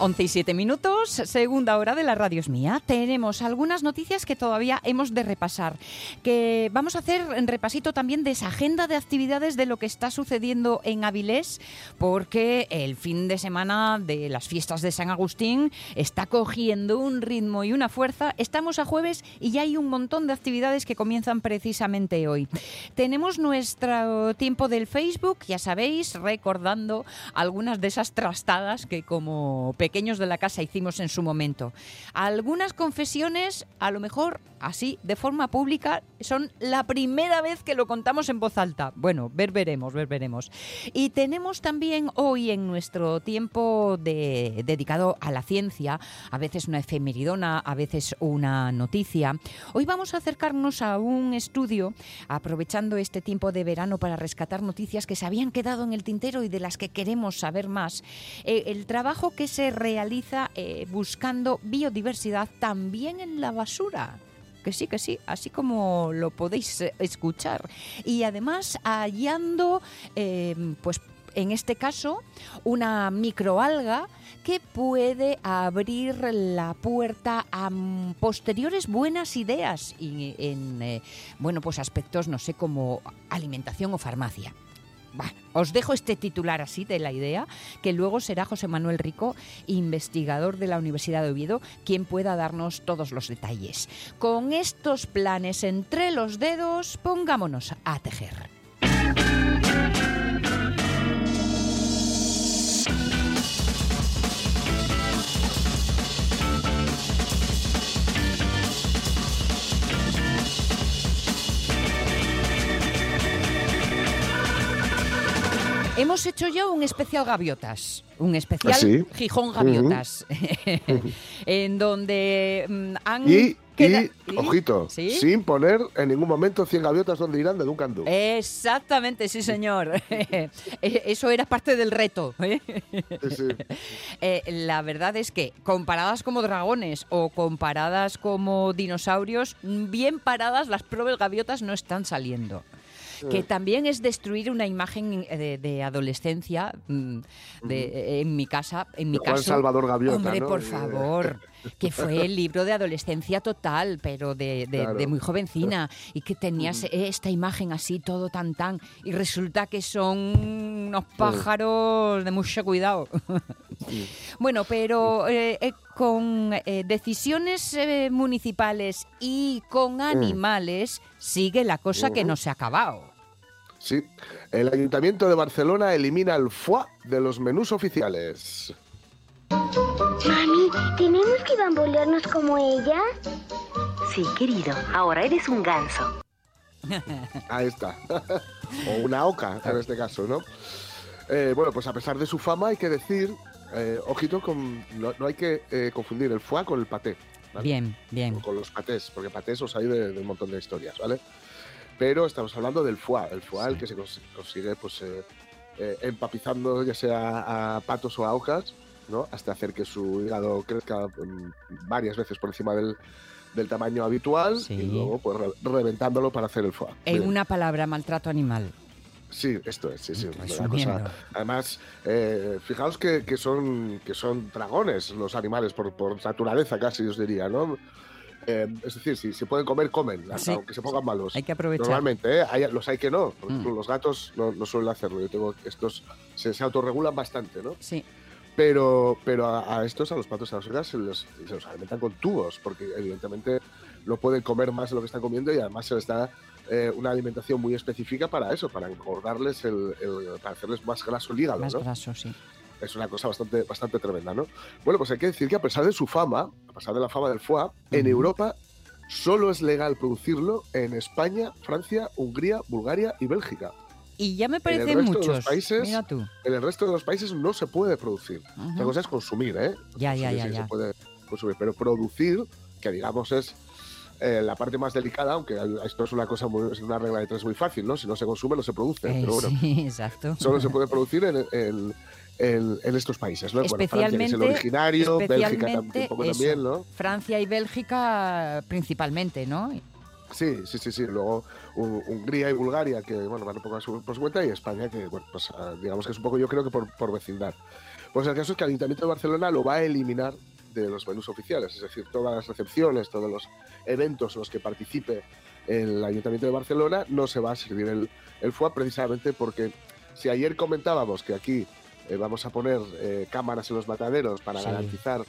Once y siete minutos, segunda hora de la radio es mía. Tenemos algunas noticias que todavía hemos de repasar. Que vamos a hacer un repasito también de esa agenda de actividades de lo que está sucediendo en Avilés, porque el fin de semana de las fiestas de San Agustín está cogiendo un ritmo y una fuerza. Estamos a jueves y ya hay un montón de actividades que comienzan precisamente hoy. Tenemos nuestro tiempo del Facebook, ya sabéis, recordando algunas de esas trastadas que como de la casa hicimos en su momento. Algunas confesiones, a lo mejor así, de forma pública, son la primera vez que lo contamos en voz alta. Bueno, ver veremos, ver veremos. Y tenemos también hoy en nuestro tiempo de, dedicado a la ciencia, a veces una efemeridona, a veces una noticia. Hoy vamos a acercarnos a un estudio, aprovechando este tiempo de verano para rescatar noticias que se habían quedado en el tintero y de las que queremos saber más. Eh, el trabajo que se realiza eh, buscando biodiversidad también en la basura que sí, que sí, así como lo podéis eh, escuchar. Y además hallando, eh, pues en este caso, una microalga que puede abrir la puerta a posteriores buenas ideas y en, eh, bueno, pues aspectos, no sé, como alimentación o farmacia. Bueno, os dejo este titular así de la idea, que luego será José Manuel Rico, investigador de la Universidad de Oviedo, quien pueda darnos todos los detalles. Con estos planes entre los dedos, pongámonos a tejer. Hemos hecho ya un especial gaviotas, un especial ¿Ah, sí? Gijón gaviotas, en donde mm, han... Y, queda- y, ojito, ¿Sí? sin poner en ningún momento 100 gaviotas donde irán de Duncan Du. Exactamente, sí señor. Eh, Eso era parte del reto. ¿eh? Sí. Eh, la verdad es que comparadas como dragones o comparadas como dinosaurios, bien paradas las probes gaviotas no están saliendo. Que también es destruir una imagen eh, de, de adolescencia mm, de, eh, en mi casa, en mi Juan caso. Salvador Gaviota, Hombre, ¿no? por Eh, favor, que fue el libro de adolescencia total, pero de, de- Claro. de muy jovencina y que tenías esta imagen así todo tan tan y resulta que son unos pájaros de mucho cuidado. Bueno, pero eh, eh, con eh, decisiones municipales y con animales sigue la cosa que no se ha acabado. Sí. El Ayuntamiento de Barcelona elimina el foie de los menús oficiales. Mami, ¿tenemos que bambolearnos como ella? Sí, querido, ahora eres un ganso. Ahí está. o una oca, en este caso, ¿no? Eh, bueno, pues a pesar de su fama, hay que decir, eh, ojito, con, no, no hay que eh, confundir el foie con el paté. ¿vale? Bien, bien. O con los patés, porque patés os hay de, de un montón de historias, ¿vale? Pero estamos hablando del foie, el foie, el que se cons- consigue, pues, eh, eh, empapizando ya sea a patos o a ocas, ¿no? Hasta hacer que su hígado crezca mm, varias veces por encima del, del tamaño habitual Sí. y luego, pues, re- reventándolo para hacer el foie. En Bien. una palabra, maltrato animal. Sí, esto es, sí, sí. una cosa- además, eh, fijaos que, que son, que son dragones los animales, por, por naturaleza casi, os diría, ¿no? Eh, es decir, si se pueden comer, comen, Sí. aunque se pongan malos. Hay que aprovechar. Normalmente, ¿eh? Hay- los hay que no. Mm. los gatos no, no suelen hacerlo. Yo tengo estos, se, se autorregulan bastante, ¿no? Sí. Pero, pero a, a estos, a los patos, a las ocas, se los, se los alimentan con tubos, porque evidentemente no pueden comer más de lo que están comiendo y además se les da eh, una alimentación muy específica para eso, para engordarles, el, el- para hacerles más graso el hígado, Más ¿no? graso, sí. Es una cosa bastante, bastante tremenda, ¿no? Bueno, pues hay que decir que a pesar de su fama, a pesar de la fama del foie, en. Europa solo es legal producirlo en España, Francia, Hungría, Bulgaria y Bélgica. Y ya me parecen muchos. países- Mira tú. En el resto de los países no se puede producir. Otra cosa es consumir, ¿eh? Ya, ya, Consumir ya, sí ya. se puede consumir, pero producir que digamos es eh, la parte más delicada, aunque esto es una cosa muy, es una regla de tres muy fácil, ¿no? Si no se consume, no se produce. Eh, pero bueno, sí, exacto. solo se puede producir en, en- en- en estos países, ¿no? Bueno, Francia, es el Especialmente- originario, Bélgica tam- especialmente un poco eso. también, ¿no? Francia y Bélgica principalmente, ¿no? Sí, sí, sí, sí. Luego Hu- Hungría y Bulgaria, que bueno, van un poco a su, por su cuenta, y España, que bueno, pues ah, digamos que es un poco, yo creo que por, por vecindad. Pues el caso es que el Ayuntamiento de Barcelona lo va a eliminar de los menús oficiales, es decir, todas las recepciones, todos los eventos en los que participe el Ayuntamiento de Barcelona, no se va a servir el, el foie precisamente porque si ayer comentábamos que aquí eh, vamos a poner eh, cámaras en los mataderos para Sí. garantizar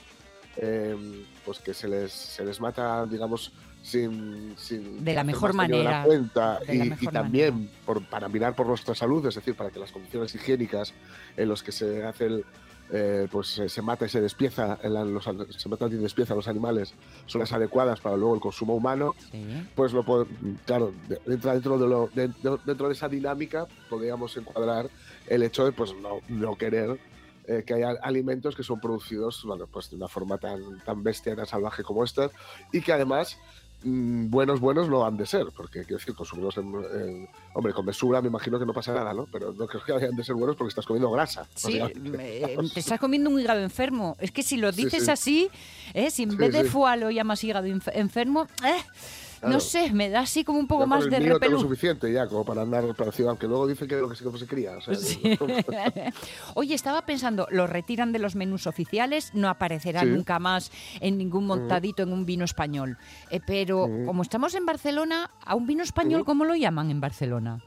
eh, pues que se les, se les mata, digamos, sin, sin De la mejor de la manera, cuenta de la y, también por- para mirar por nuestra salud, es decir, para que las condiciones higiénicas en los que se hace el, eh, pues se mata y se despieza, en la- los, se matan y despiezan los animales son las adecuadas para luego el consumo humano, Sí. pues lo claro, entra dentro de lo de- de- dentro de esa dinámica podríamos encuadrar el hecho de pues no, no querer eh, que haya alimentos que son producidos bueno, pues de una forma tan, tan bestia, tan salvaje como esta, y que además mm, buenos, buenos no han de ser, porque quiero decir, consumirlos en, en- hombre, con mesura me imagino que no pasa nada, ¿no? Pero no creo que hayan de ser buenos porque estás comiendo grasa. Sí, eh, te estás comiendo un hígado enfermo. Es que si lo dices sí. así, eh, si en vez de foie lo llamas hígado enfermo, no sé, me da así como un poco con más el de mío tengo repelú. suficiente ya como para andar aunque luego dicen que de lo que se, se cría. o sea, Sí. Oye, estaba pensando, lo retiran de los menús oficiales, no aparecerá Sí. nunca más en ningún montadito en un vino español. Eh, pero Mm. como estamos en Barcelona, ¿a un vino español Mm. cómo lo llaman en Barcelona?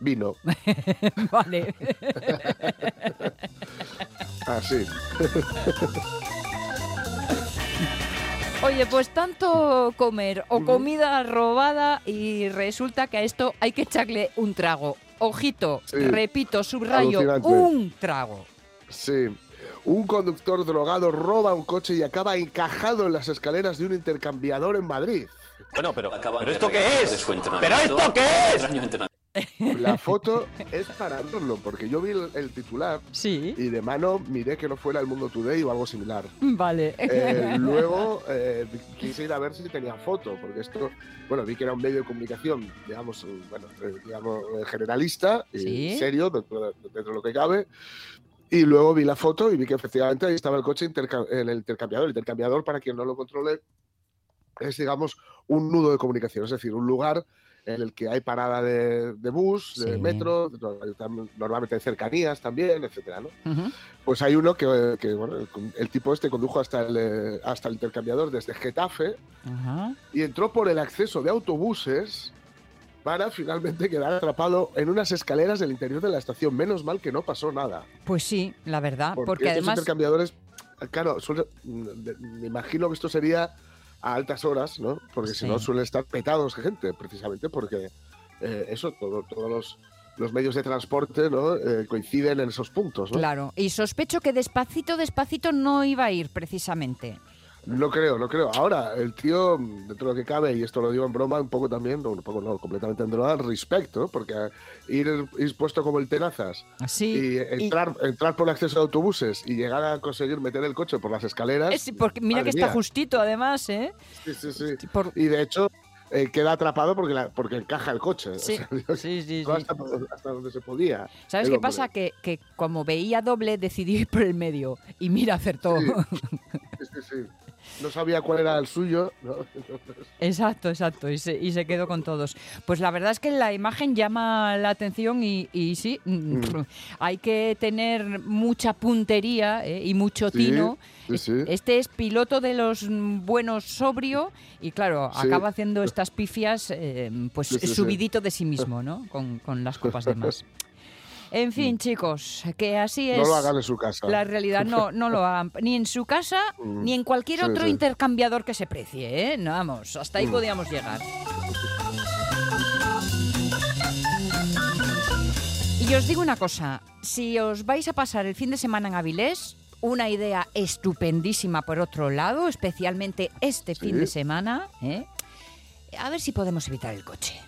Vino. vale. Así. Oye, pues tanto comer o comida robada y resulta que a esto hay que echarle un trago. Ojito, Sí. repito, subrayo, Alucinante. un trago. Sí. Un conductor drogado roba un coche y acaba encajado en las escaleras de un intercambiador en Madrid. Bueno, pero, ¿pero esto qué es? ¿Pero esto qué es? La foto es para verlo, porque yo vi el, el titular Sí. y de mano miré que no fuera el Mundo Today o algo similar. Vale. Eh, luego eh, quise ir a ver si tenía foto, porque esto, bueno, vi que era un medio de comunicación, digamos, eh, bueno, eh, digamos eh, generalista y Sí. serio dentro de, dentro de lo que cabe. Y luego vi la foto y vi que efectivamente ahí estaba el coche en el intercambiador. El intercambiador, para quien no lo controle, es, digamos, un nudo de comunicación, es decir, un lugar en el que hay parada de, de bus, de Sí. metro, de- tam- normalmente de cercanías también, etcétera, ¿no? Ujú. Pues hay uno que, que, bueno, el, tipo este condujo hasta el, eh, hasta el intercambiador desde Getafe Ajá. y entró por el acceso de autobuses para finalmente quedar atrapado en unas escaleras del interior de la estación. Menos mal que no pasó nada. Pues sí, la verdad, Porque, porque, estos además intercambiadores, claro, suele- de- me imagino que esto sería a altas horas, ¿no? Porque Sí. si no suelen estar petados de gente, precisamente porque eh, eso, todo- todos los, los medios de transporte ¿no? Eh, coinciden en esos puntos, ¿no? Claro, y sospecho que despacito, despacito no iba a ir precisamente. No creo, no creo. Ahora, el tío, dentro de lo que cabe, y esto lo digo en broma un poco también, no, un poco no, completamente en droga, respecto, porque ir, ir puesto como el tenazas y entrar, entrar por el acceso de autobuses y llegar a conseguir meter el coche por las escaleras. Es- porque mira que está mía. justito, además, ¿eh? Sí, sí, sí. Por- Y de hecho, eh, queda atrapado porque, la- porque encaja el coche. O Sí, sea, sí, sí. Hasta, hasta donde se podía. ¿Sabes qué pasa? Que, que como veía doble, decidí ir por el medio. Y mira, acertó. Sí, sí. No sabía cuál era el suyo. ¿no? Exacto, exacto, y se, y se quedó con todos. Pues la verdad es que la imagen llama la atención y, y sí, mm, hay que tener mucha puntería eh, y mucho tino. sí, sí. Este es piloto de los buenos sobrio y claro, acaba haciendo estas pifias eh, pues subidito de sí mismo, ¿no? Con, con las copas de más. En fin, chicos, que así es. Mm. No lo hagan en su casa. La realidad no, no lo hagan ni en su casa Mm. ni en cualquier otro sí. intercambiador que se precie, ¿eh? No, vamos, hasta ahí Mm. podíamos llegar. Y os digo una cosa, si os vais a pasar el fin de semana en Avilés, una idea estupendísima por otro lado, especialmente este fin de semana, ¿eh? A ver si podemos evitar el coche.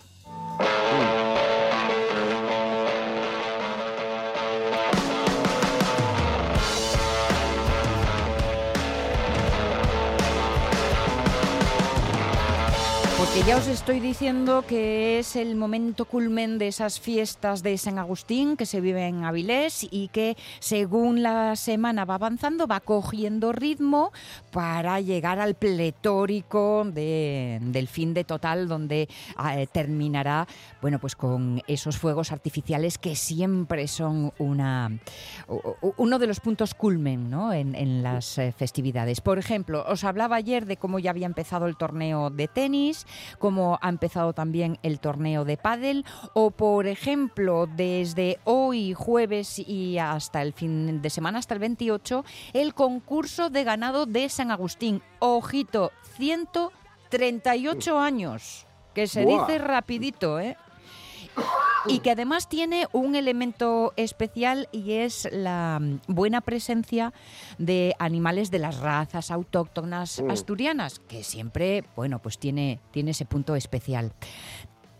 Que ya os estoy diciendo que es el momento culmen de esas fiestas de San Agustín que se viven en Avilés y que según la semana va avanzando va cogiendo ritmo para llegar al pletórico de- del fin de total donde eh, terminará bueno pues con esos fuegos artificiales que siempre son una uno de los puntos culmen ¿no? en, en las eh, festividades. Por ejemplo, os hablaba ayer de cómo ya había empezado el torneo de tenis, cómo ha empezado también el torneo de pádel, o por ejemplo, desde hoy jueves y hasta el fin de semana, hasta el 28, el concurso de ganado de San Agustín. Ojito, 138 años, que se Buah. dice rapidito, ¿eh? Y que además tiene un elemento especial y es la mm, buena presencia de animales de las razas autóctonas Mm. asturianas, que siempre, bueno, pues tiene, tiene ese punto especial.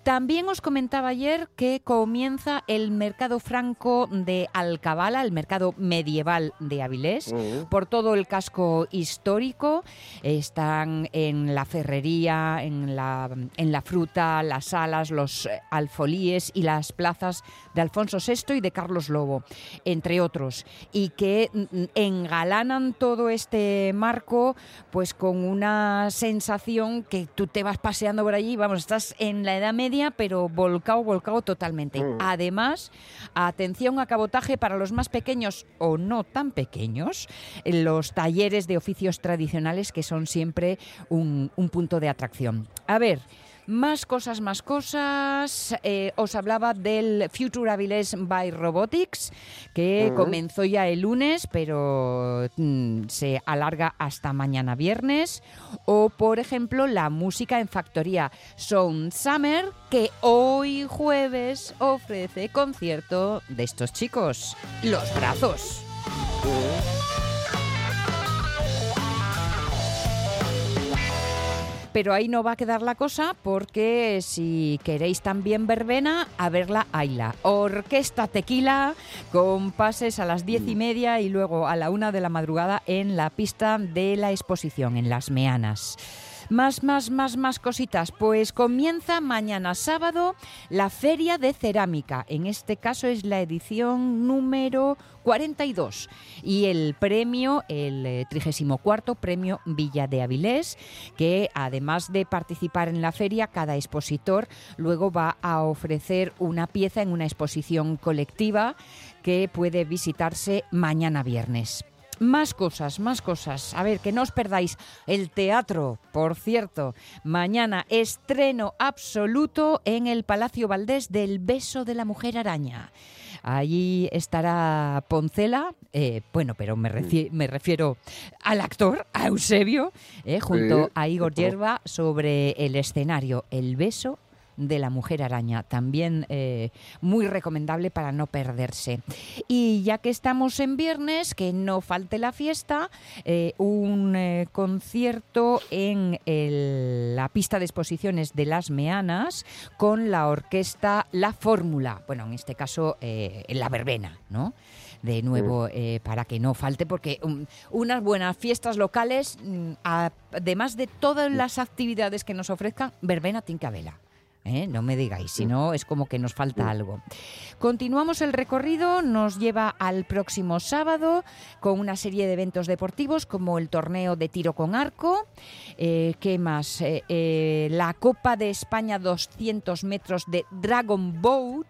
También os comentaba ayer que comienza el mercado franco de Alcabala, el mercado medieval de Avilés Mm. por todo el casco histórico. Están en la ferrería, en la, en la fruta, las salas, los eh, alfolíes y las plazas de Alfonso VI y de Carlos Lobo, entre otros. Y que mm, engalanan todo este marco pues con una sensación que tú te vas paseando por allí, vamos, estás en la Edad Media, pero volcado, volcado totalmente. Mm. Además, atención a cabotaje para los más pequeños o no tan pequeños, los talleres de oficios tradicionales que son siempre un, un punto de atracción. A ver. Más cosas, más cosas. Eh, os hablaba del Future Avilés by Robotics, que comenzó ya el lunes, pero mm, se alarga hasta mañana viernes. O, por ejemplo, la música en factoría Sound Summer, que hoy jueves ofrece concierto de estos chicos, Los Brazos. Pero ahí no va a quedar la cosa porque si queréis también verbena, a verla Aila. Orquesta Tequila con pases a las diez y media y luego a la una de la madrugada en la pista de la exposición, en Las Meanas. Más, más, más, más cositas. Pues comienza mañana sábado la Feria de Cerámica. En este caso es la edición número 42. Y el premio, el eh, 34 Premio Villa de Avilés, que además de participar en la feria, cada expositor luego va a ofrecer una pieza en una exposición colectiva que puede visitarse mañana viernes. Más cosas, más cosas. A ver, que no os perdáis el teatro, por cierto. Mañana estreno absoluto en el Palacio Valdés del Beso de la Mujer Araña. Allí estará Poncela, eh, bueno, pero me, me refiero al actor, a Eusebio, eh, junto a Igor Yerba sobre el escenario El Beso de la Mujer Araña, también eh, muy recomendable para no perderse. Y ya que estamos en viernes, que no falte la fiesta, eh, un eh, concierto en el- la pista de exposiciones de Las Meanas con la orquesta La Fórmula, bueno, en este caso eh, la verbena, ¿no? De nuevo, eh, para que no falte, porque um, unas buenas fiestas locales, mm, además de todas las actividades que nos ofrezcan, verbena tincabela. ¿Eh? No me digáis, si no es como que nos falta algo. Continuamos el recorrido, nos lleva al próximo sábado con una serie de eventos deportivos como el torneo de tiro con arco, eh, ¿qué más? Eh, eh, la Copa de España 200 metros de Dragon Boat,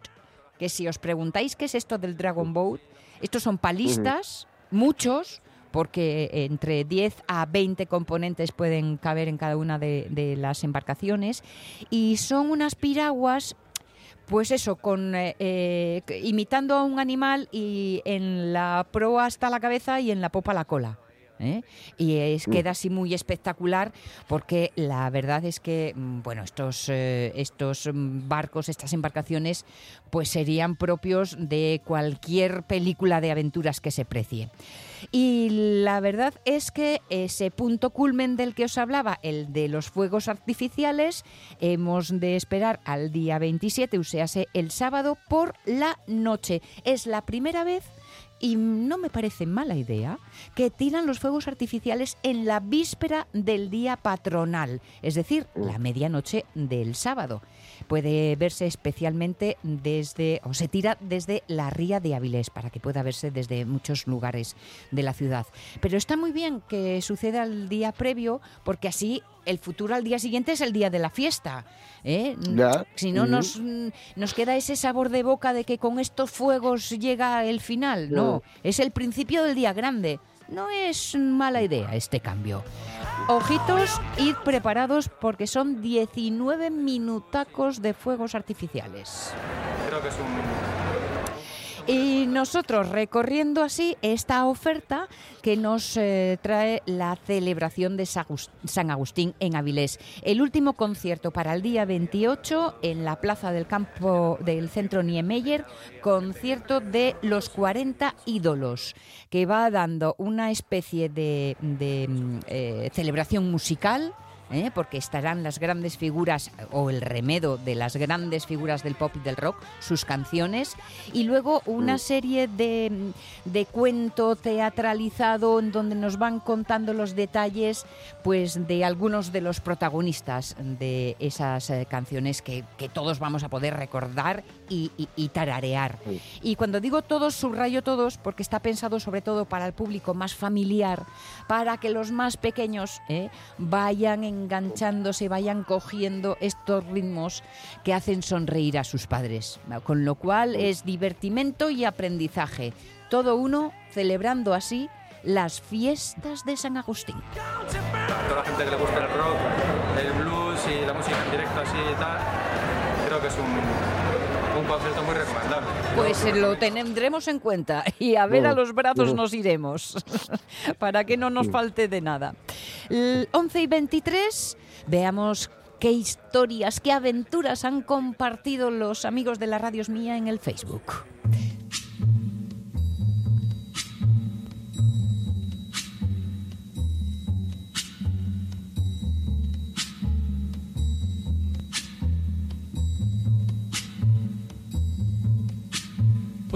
que si os preguntáis qué es esto del Dragon Boat, estos son palistas, muchos, porque entre 10 a 20 componentes pueden caber en cada una de, de las embarcaciones, y son unas piraguas pues eso, con eh, eh, imitando a un animal y en la proa está la cabeza y en la popa la cola. ¿eh? Y es, queda así muy espectacular porque la verdad es que, mm, bueno, estos, eh, estos mm, barcos, estas embarcaciones, pues serían propios de cualquier película de aventuras que se precie. Y la verdad es que ese punto culmen del que os hablaba, el de los fuegos artificiales, hemos de esperar al día 27, uséase el sábado, por la noche. Es la primera vez y no me parece mala idea, que tiran los fuegos artificiales en la víspera del día patronal, es decir, la medianoche del sábado. Puede verse especialmente desde, o se tira desde la ría de Avilés, para que pueda verse desde muchos lugares de la ciudad. Pero está muy bien que suceda el día previo, porque así el futuro al día siguiente es el día de la fiesta. ¿eh? Ya. Si no, nos, mm, nos queda ese sabor de boca de que con estos fuegos llega el final. No, es el principio del día grande. No es mala idea este cambio. Ojitos, id preparados porque son 19 minutacos de fuegos artificiales. Creo que es un, Y nosotros recorriendo así esta oferta que nos eh, trae la celebración de San Agustín en Avilés. El último concierto para el día 28 en la plaza del campo del centro Niemeyer, concierto de los 40 ídolos, que va dando una especie de, de, mm, eh, celebración musical. ¿Eh? porque estarán las grandes figuras o el remedo de las grandes figuras del pop y del rock, sus canciones, y luego una serie de, de cuento teatralizado en donde nos van contando los detalles pues de algunos de los protagonistas de esas eh, canciones que, que todos vamos a poder recordar y, y- y tararear. Sí. Y cuando digo todos, subrayo todos porque está pensado sobre todo para el público más familiar, para que los más pequeños ¿eh? vayan enganchándose, vayan cogiendo estos ritmos que hacen sonreír a sus padres. Con lo cual es divertimento y aprendizaje. Todo uno celebrando así las fiestas de San Agustín. a toda la gente que le gusta el rock, el blues y la música en directo así y tal, creo que es un, un concierto muy recomendable. Pues eh, lo tendremos en cuenta y a ver a los brazos nos iremos para que no nos falte de nada. El 11 y 23, veamos qué historias, qué aventuras han compartido los amigos de la Radios Mía en el Facebook.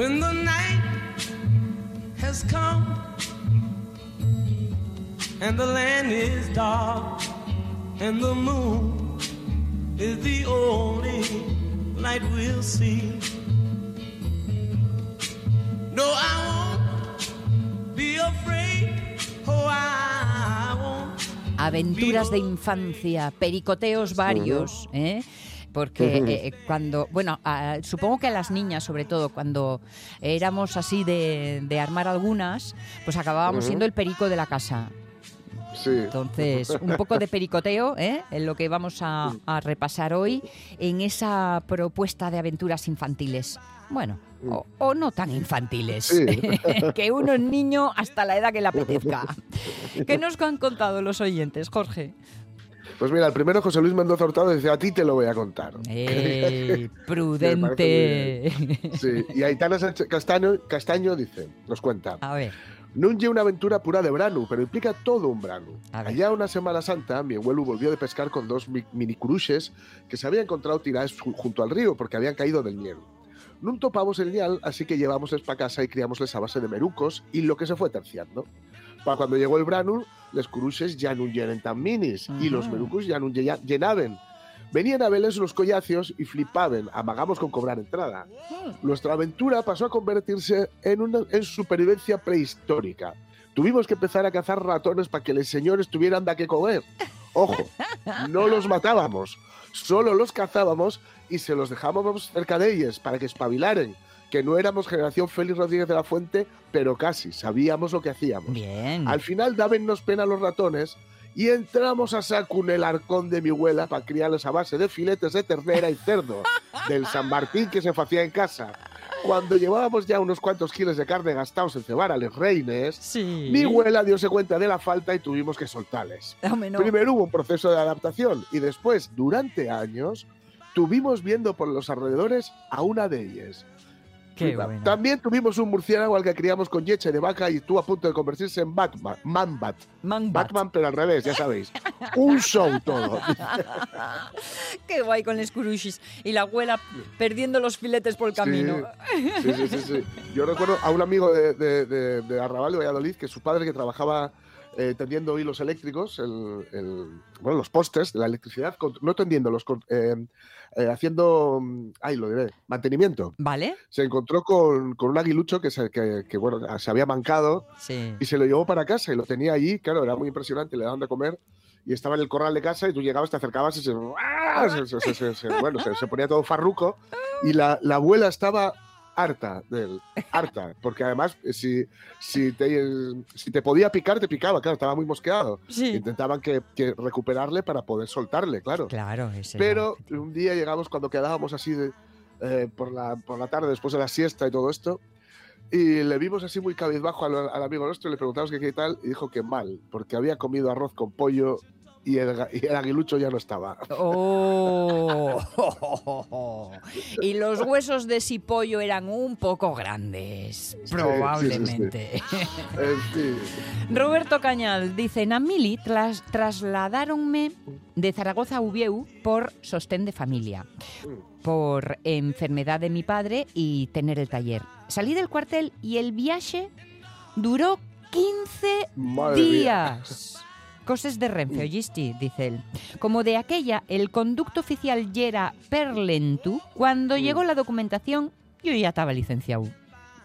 When the night has come and the land is dark and the moon is the only light we'll see. No, I won't be afraid. Oh, I won't. Aventuras de infancia, pericoteos varios, ¿eh? Porque eh, cuando, bueno, a- supongo que a las niñas sobre todo, cuando éramos así de, de armar algunas, pues acabábamos siendo el perico de la casa. Sí. Entonces, un poco de pericoteo, ¿eh? en lo que vamos a, a repasar hoy, en esa propuesta de aventuras infantiles. Bueno, o, o no tan infantiles, Sí. que uno es niño hasta la edad que le apetezca. ¿Qué nos han contado los oyentes, Jorge? Pues mira, el primero José Luis Mendoza Hurtado dice, a ti te lo voy a contar. ¡Ey, Me prudente! Sí, y Aitana Sánchez Castaño, Castaño dice, nos cuenta, A ver, non lle una aventura pura de branu, pero implica todo un branu. A ver. Allá una Semana Santa, mi abuelo volvió de pescar con dos mi- mini curuxes que se habían encontrado tiradas ju- junto al río porque habían caído del niel. Non topamos el nial, así que llevámosles para casa y criámosles a base de merucos y lo que se fue terciando. Para cuando llegó el branu, les curuxes ya no llenen tan minis y los Ujú. merucos ya no lle- llenaven. Venían a verles los collacios y flipaban, amagamos con cobrar entrada. Nuestra aventura pasó a convertirse en una en supervivencia prehistórica. Tuvimos que empezar a cazar ratones para que los señores tuvieran da que comer. Ojo, no los matábamos, solo los cazábamos y se los dejábamos cerca de ellos para que espabilaren. Que no éramos generación Félix Rodríguez de la Fuente, pero casi, sabíamos lo que hacíamos. bien. Al final dábennos pena los ratones y entramos a saco en el arcón de mi abuela para criarles a base de filetes de ternera y cerdo del San Martín que se hacía en casa. Cuando llevábamos ya unos cuantos kilos de carne gastados en cebar a los reines, Sí. mi abuela diose cuenta de la falta y tuvimos que soltarles. No. Primero hubo un proceso de adaptación y después, durante años, tuvimos viendo por los alrededores a una de ellas. Qué. También tuvimos un murciélago al que criamos con leche de vaca y estuvo a punto de convertirse en Batman. Man-Bat. Man bat. Batman, pero al revés, ya sabéis. Un show todo. qué guay con los curuchis. Y la abuela perdiendo los filetes por el camino. Sí, sí, sí, sí. Yo recuerdo a un amigo de, de, de, de Arrabal de Valladolid que su padre que trabajaba eh, tendiendo hilos eléctricos, el, el- bueno, los postes de la electricidad, con- no tendiéndolos, eh, eh, haciendo, mm, ay, lo diré, mantenimiento. ¿Vale? Se encontró con, con un aguilucho que se, que, que, bueno, se había mancado Sí. y se lo llevó para casa y lo tenía allí, claro, era muy impresionante, le daban de comer y estaba en el corral de casa y tú llegabas, te acercabas y se, ¡ah! se- se- bueno, se, se ponía todo farruco y la, la abuela estaba harta de él, harta, porque además eh, si, si, te, si te podía picar, te picaba, claro, estaba muy mosqueado. Sí. Intentaban que, que recuperarle para poder soltarle, claro. Claro, ese Pero un día llegamos cuando quedábamos así de, eh, por, la, por la tarde, después de la siesta y todo esto, y le vimos así muy cabizbajo al, al amigo nuestro y le preguntamos que qué tal, y dijo que mal, porque había comido arroz con pollo y el, y el aguilucho ya no estaba. Oh. Y los huesos de sipollo eran un poco grandes, sí, sí, sí. probablemente. Roberto Cañal dice, en Amili tras, trasladaronme de Zaragoza a Ubieu por sostén de familia, por enfermedad de mi padre y tener el taller. Salí del cuartel y el viaje duró 15 madre mía. Cosas de Renfe, oyisti, dice él. Como de aquella, el conducto oficial yera perlentu, cuando llegó la documentación, yo ya estaba licenciado.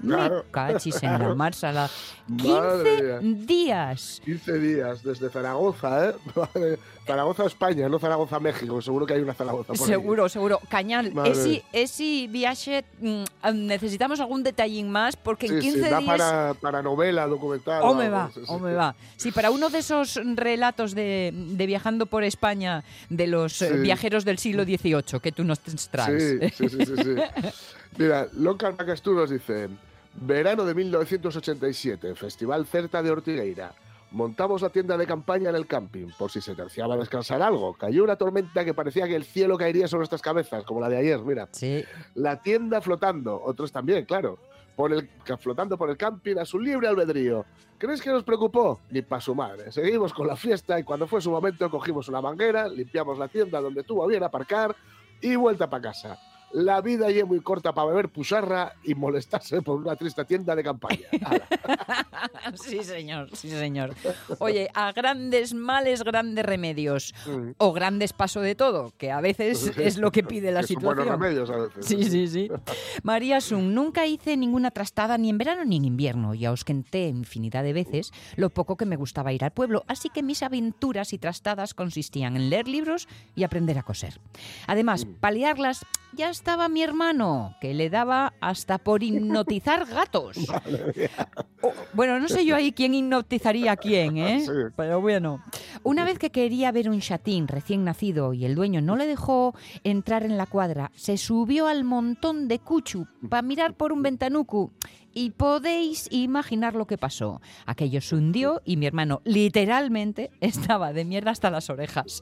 Claro, Me cachis en la marsala. Madre 15 días. 15 días desde Zaragoza, ¿eh? Zaragoza, España, no Zaragoza, México. Seguro que hay una Zaragoza por ahí. Seguro, seguro. Cañal, Madre. ese, ese viaje mm, necesitamos algún detallín más porque en Sí, 15 sí, da días... para, para novela, documental. O me va, o me va. Sí, para uno de esos relatos de, de viajando por España de los eh, Sí. viajeros del siglo XVIII que tú nos traes. Sí, sí, sí, sí, sí. Mira, Loncar Macastú nos dice, verano de 1987, Festival Certa de Ortigueira. Montamos la tienda de campaña en el camping, por si se terciaba a descansar algo. Cayó una tormenta que parecía que el cielo caería sobre nuestras cabezas, como la de ayer, mira. Sí. La tienda flotando, otros también, claro. Por el, flotando por el camping a su libre albedrío. ¿Crees que nos preocupó? Ni para su madre. Seguimos con la fiesta y cuando fue su momento cogimos una manguera, limpiamos la tienda donde tuvo bien aparcar y vuelta para casa. La vida ya es muy corta para beber pusarra y molestarse por una triste tienda de campaña. Sí, señor, sí, señor. Oye, a grandes males, grandes remedios. Mm. O grandes paso de todo, que a veces es lo que pide la Que son buenos situación. remedios a veces. Sí, sí, sí. María Sun, nunca hice ninguna trastada ni en verano ni en invierno. Ya os conté infinidad de veces lo poco que me gustaba ir al pueblo, así que mis aventuras y trastadas consistían en leer libros y aprender a coser. Además, paliarlas ya estaba mi hermano, que le daba hasta por hipnotizar gatos. O- bueno, no sé yo ahí quién hipnotizaría a quién, ¿eh? Sí. Pero bueno. Una vez que quería ver un chatín recién nacido y el dueño no le dejó entrar en la cuadra, se subió al montón de cuchu para mirar por un ventanucu. Y podéis imaginar lo que pasó. Aquello se hundió y mi hermano literalmente estaba de mierda hasta las orejas.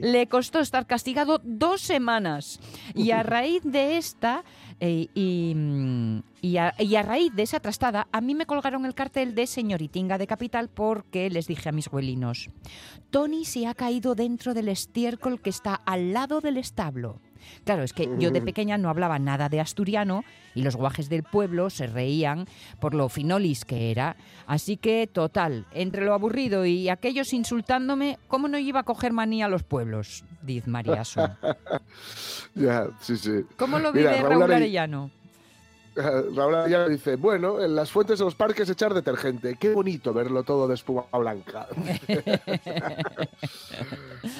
Le costó estar castigado dos semanas. Y a raíz de esta, eh, y, y a, y a raíz de esa trastada, a mí me colgaron el cartel de señoritinga de capital porque les dije a mis huelinos, Tony se ha caído dentro del estiércol que está al lado del establo. Claro, es que yo de pequeña no hablaba nada de asturiano y los guajes del pueblo se reían por lo finolis que era. Así que, total, entre lo aburrido y aquellos insultándome, ¿cómo no iba a coger manía a los pueblos? Diz María. Ya, sí, sí. ¿Cómo lo vive Mira, Raúl, Raúl Arell- Arellano? Raúl ya dice, bueno, en las fuentes de los parques echar detergente. Qué bonito verlo todo de espuma blanca.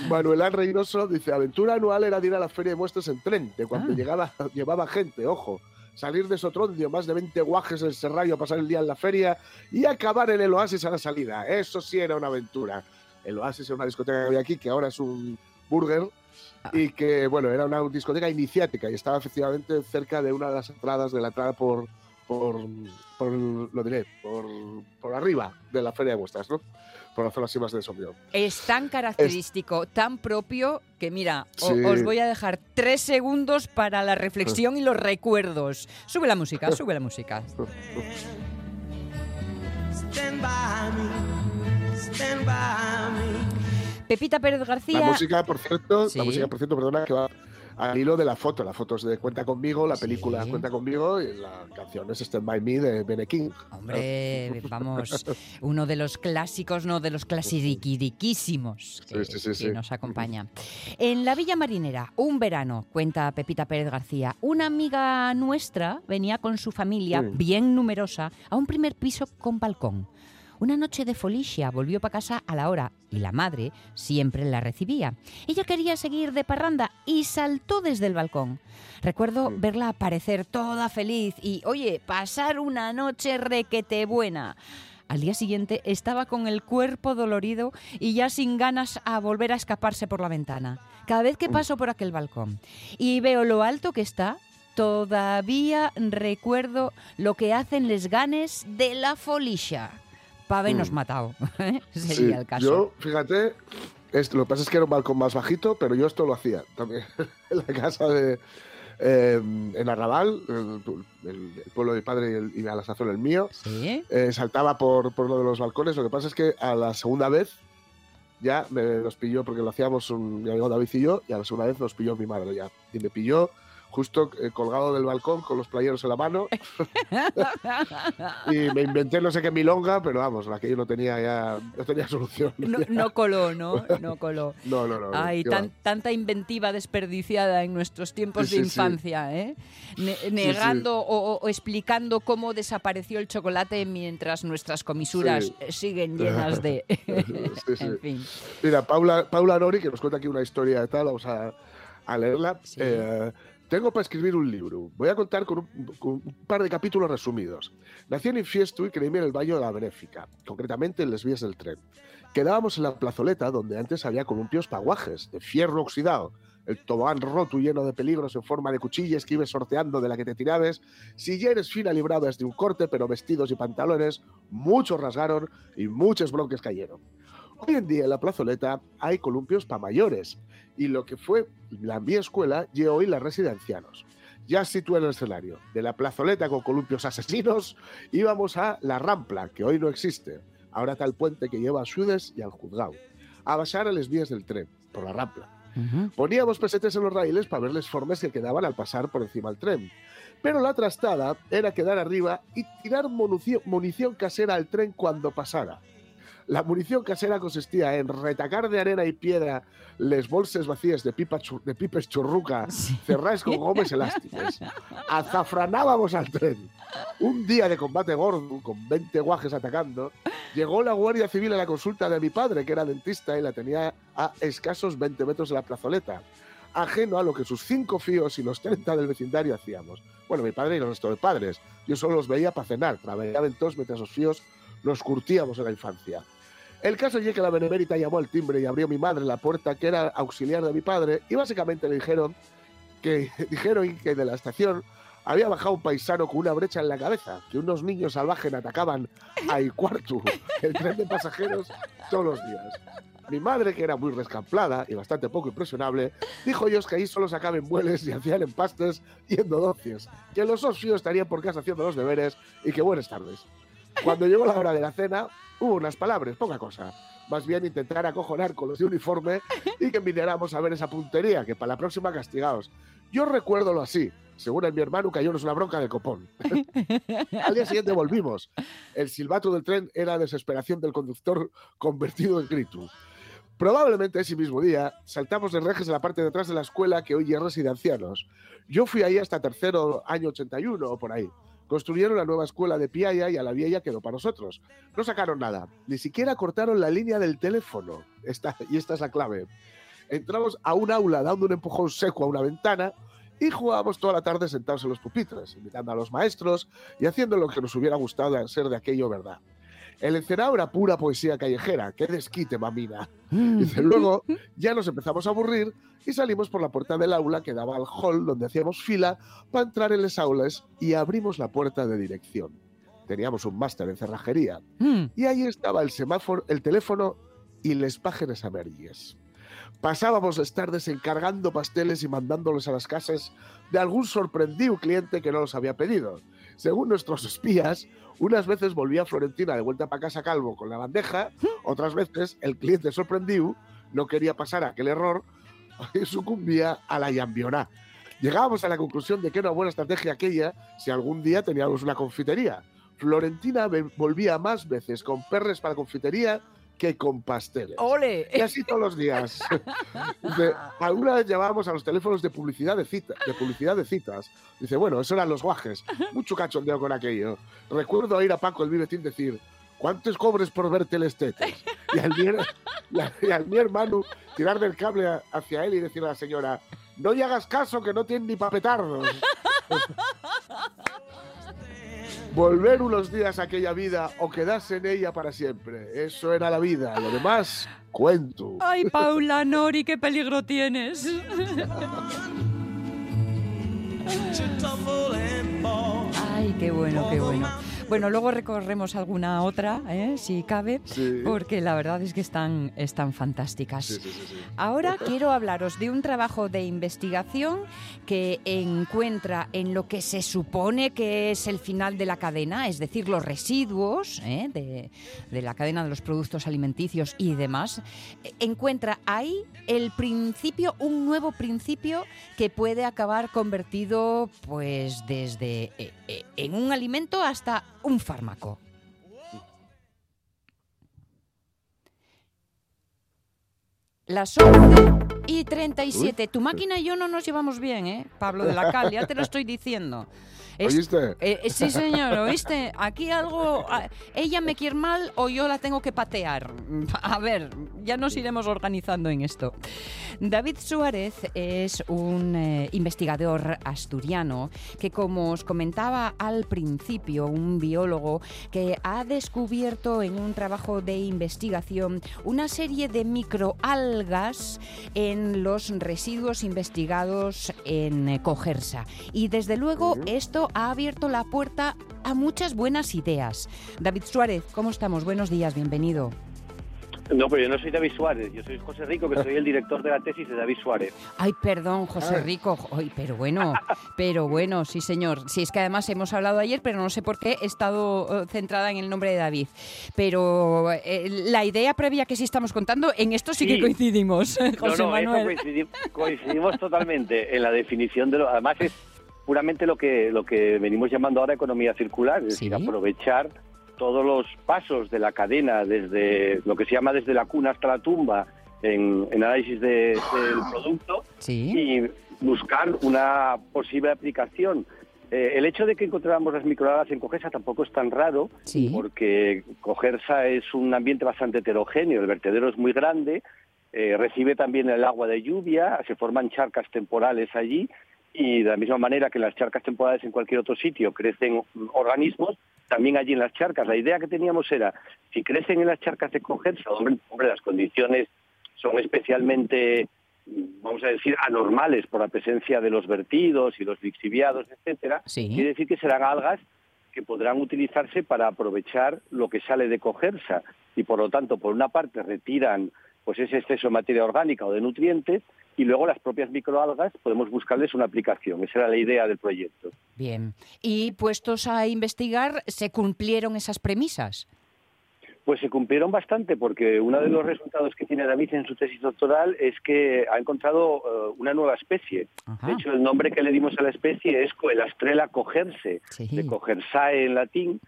Manuel Reynoso dice, aventura anual era de ir a la feria de muestras en tren, de cuando Ah. llegaba, llevaba gente, ojo. Salir de Sotrondio, más de 20 guajes del Serrallo a pasar el día en la feria y acabar en el Oasis a la salida. Eso sí era una aventura. El Oasis es una discoteca que había aquí, que ahora es un burger, y que, bueno, era una discoteca iniciática y estaba efectivamente cerca de una de las entradas de la entrada por, por, por lo diré, por, por arriba de la feria de muestras, ¿no? Por la zona así más de Sombrón. Es tan característico, tan propio, que mira, o- Sí. os voy a dejar tres segundos para la reflexión y los recuerdos. Sube la música, sube la música. Pepita Pérez La García. música, por cierto, Sí. la música, por cierto, perdona, que va, al hilo de la foto. La foto es de Cuenta conmigo, la película. Cuenta conmigo y la canción es Stand By Me de Bene King. Hombre, vamos, uno de los clásicos, no de los clasiquísimos que, Sí, sí, sí, que sí. nos acompaña. En la Villa Marinera, un verano, cuenta Pepita Pérez García, una amiga nuestra venía con su familia, bien numerosa, a un primer piso con balcón. Una noche de folicia volvió para casa a la hora y la madre siempre la recibía. Ella quería seguir de parranda y saltó desde el balcón. Recuerdo Mm. verla aparecer toda feliz y, oye, pasar una noche requete buena. Al día siguiente estaba con el cuerpo dolorido y ya sin ganas a volver a escaparse por la ventana. Cada vez que Mm. paso por aquel balcón y veo lo alto que está, todavía recuerdo lo que hacen les ganes de la folicia. Pa' habernos Mm. matado, sería Sí, el caso. Yo, fíjate, esto, lo que pasa es que era un balcón más bajito, pero yo esto lo hacía también. en la casa de. eh, en Arrabal, el, el- el pueblo de mi padre y, el, y a la sazón el mío, ¿Sí? eh, saltaba por, por uno de los balcones. Lo que pasa es que a la segunda vez ya me los pilló, porque lo hacíamos un, mi amigo David y yo, y a la segunda vez nos pilló mi madre ya. Y me pilló justo eh, colgado del balcón con los playeros en la mano y me inventé no sé qué milonga, pero vamos, aquello no tenía ya no tenía solución. No, no coló, ¿no? No coló. No, no, no. Ay, tan- tanta inventiva desperdiciada en nuestros tiempos Sí, de sí, sí. infancia, ¿eh? Ne- negando O, explicando cómo desapareció el chocolate mientras nuestras comisuras eh, siguen llenas de... Sí, sí. en fin. Mira, Paula, Paula Nori, que nos cuenta aquí una historia de tal, vamos a, a leerla. Sí. Eh, tengo para escribir un libro. Voy a contar con un, par de capítulos resumidos. Nací en Infiesto y creí en el Valle de la Benéfica, concretamente en las vías del tren. Quedábamos en la plazoleta donde antes había columpios paguajes, de fierro oxidado, el tobogán roto y lleno de peligros en forma de cuchillas que ibas sorteando de la que te tirabas, silleres fina libradas de un corte, pero vestidos y pantalones, muchos rasgaron y muchos bloques cayeron. Hoy en día en la plazoleta hay columpios para mayores y lo que fue la mi escuela y hoy la residencia ancianos. Ya sitúa en el escenario. De la plazoleta con columpios asesinos íbamos a la rampla, que hoy no existe. Ahora está el puente que lleva a Sudes y al juzgado. A basar a las vías del tren, por la rampla. Ujú. Poníamos pesetes en los raíles para ver las formas que quedaban al pasar por encima del tren. Pero la trastada era quedar arriba y tirar munición casera al tren cuando pasara. La munición casera consistía en retacar de arena y piedra les bolsas vacías de, pipa chu- de pipes churruca cerradas con gomes elásticas. Azafranábamos al tren. Un día de combate gordo, con 20 guajes atacando, llegó la Guardia Civil a la consulta de mi padre, que era dentista y la tenía a escasos 20 metros de la plazoleta, ajeno a lo que sus cinco fíos y los 30 del vecindario hacíamos. Bueno, mi padre y el resto de padres. Yo solo los veía para cenar, trabajaba en todos mientras los fíos nos curtíamos en la infancia. El caso es que la benemérita llamó al timbre y abrió mi madre la puerta, que era auxiliar de mi padre, y básicamente le dijeron que, dijeron que de la estación había bajado un paisano con una brecha en la cabeza, que unos niños salvajes atacaban a Icuartu, el tren de pasajeros, todos los días. Mi madre, que era muy rescamplada y bastante poco impresionable, dijo ellos que ahí solo sacaban mueles y hacían empastes y endodocios, que los socios estarían por casa haciendo los deberes y que buenas tardes. Cuando llegó la hora de la cena, hubo unas palabras, poca cosa. Más bien intentar acojonar con los de uniforme y que miráramos a ver esa puntería, que para la próxima castigaos. Yo recuerdo así. Según mi hermano, cayónos una bronca de copón. Al día siguiente volvimos. El silbato del tren era desesperación del conductor convertido en grito. Probablemente ese mismo día saltamos de rejes en la parte de atrás de la escuela que hoy es residencianos. Yo fui ahí hasta tercero año 81 o por ahí. Construyeron la nueva escuela de Piaya y a la vieja quedó para nosotros. No sacaron nada, ni siquiera cortaron la línea del teléfono. Esta, y esta es la clave. Entramos a un aula dando un empujón seco a una ventana y jugábamos toda la tarde sentados en los pupitres, invitando a los maestros y haciendo lo que nos hubiera gustado ser de aquello verdad. El encenado era pura poesía callejera, qué desquite, mamina. Dice, luego ya nos empezamos a aburrir y salimos por la puerta del aula que daba al hall donde hacíamos fila para entrar en las aulas y abrimos la puerta de dirección. Teníamos un máster en cerrajería Mm. y ahí estaba el semáforo, el teléfono y las páginas amarillas. Pasábamos las tardes encargando pasteles y mandándolos a las casas de algún sorprendido cliente que no los había pedido. Según nuestros espías, unas veces volvía Florentina de vuelta para casa calvo con la bandeja, otras veces el cliente sorprendido no quería pasar aquel error sucumbía a la yambioná. Llegábamos a la conclusión de que era una buena estrategia aquella si algún día teníamos una confitería. Florentina volvía más veces con perres para confitería que con pasteles. ¡Ole! Y así todos los días. Dice, alguna vez llamábamos a los teléfonos de publicidad de, cita, de publicidad de citas. Dice, bueno, eso eran los guajes. Mucho cachondeo con aquello. Recuerdo oír a Paco el Vivetín decir, ¿cuántos cobres por ver telestetes? Y al, mi, y al- mi hermano tirar del cable hacia él y decirle a la señora, no le hagas caso que no tiene ni papetardos. Volver unos días a aquella vida o quedarse en ella para siempre. Eso era la vida. Lo demás, cuento. Ay, Paula Nori, qué peligro tienes. Ay, qué bueno, qué bueno. Bueno, luego recorremos alguna otra, ¿eh? si cabe, Sí. porque la verdad es que están, están fantásticas. Sí, sí. Ahora quiero hablaros de un trabajo de investigación que encuentra en lo que se supone que es el final de la cadena, es decir, los residuos ¿eh? de, de la cadena de los productos alimenticios y demás, encuentra ahí el principio, un nuevo principio que puede acabar convertido, pues, desde eh, eh, en un alimento hasta un fármaco. Las 11 y 37. Tu máquina y yo no nos llevamos bien, ¿eh? Pablo de la Cal, ya te lo estoy diciendo. Es- ¿Oíste? eh, eh, sí, señor, ¿oíste? Aquí algo... ah, ¿Ella me quiere mal o yo la tengo que patear? A ver, ya nos iremos organizando en esto. David Suárez es un eh, investigador asturiano que, como os comentaba al principio, un biólogo que ha descubierto en un trabajo de investigación una serie de microalgas en los residuos investigados en Cogersa. Y desde luego esto ha abierto la puerta a muchas buenas ideas. David Suárez, ¿cómo estamos? Buenos días, bienvenido. No, pero yo no soy David Suárez, yo soy José Rico, que soy el director de la tesis de David Suárez. Ay, perdón, José Rico. Ay, pero bueno, pero bueno, sí, señor. Sí, es que además hemos hablado ayer, pero no sé por qué he estado eh, centrada en el nombre de David. Pero eh, la idea previa que sí estamos contando, en esto sí, que coincidimos, José no, no, eso Manuel. coincidi- coincidimos totalmente en la definición de lo... Además es puramente lo que, lo que venimos llamando ahora economía circular, es Sí. decir, aprovechar todos los pasos de la cadena, desde lo que se llama desde la cuna hasta la tumba, en, en análisis de- del producto, Sí, y buscar una posible aplicación. Eh, el hecho de que encontráramos las microalgas en Cogesa tampoco es tan raro, sí. porque Cogersa es un ambiente bastante heterogéneo, el vertedero es muy grande, eh, recibe también el agua de lluvia, se forman charcas temporales allí y de la misma manera que en las charcas temporales en cualquier otro sitio crecen organismos, también allí en las charcas. La idea que teníamos era, si crecen en las charcas de Cogersa, hombre, hombre, las condiciones son especialmente, vamos a decir, anormales por la presencia de los vertidos y los lixiviados, etcétera, Sí. quiere decir que serán algas que podrán utilizarse para aprovechar lo que sale de cogersa y por lo tanto por una parte retiran pues ese exceso de materia orgánica o de nutrientes y luego las propias microalgas podemos buscarles una aplicación. Esa era la idea del proyecto. Bien. Y puestos a investigar, ¿se cumplieron esas premisas? Pues se cumplieron bastante porque uno de los resultados que tiene David en su tesis doctoral es que ha encontrado eh, una nueva especie. Ajá. De hecho, el nombre que le dimos a la especie es Coelastrella cogerse, Sí. de cogersae en latín,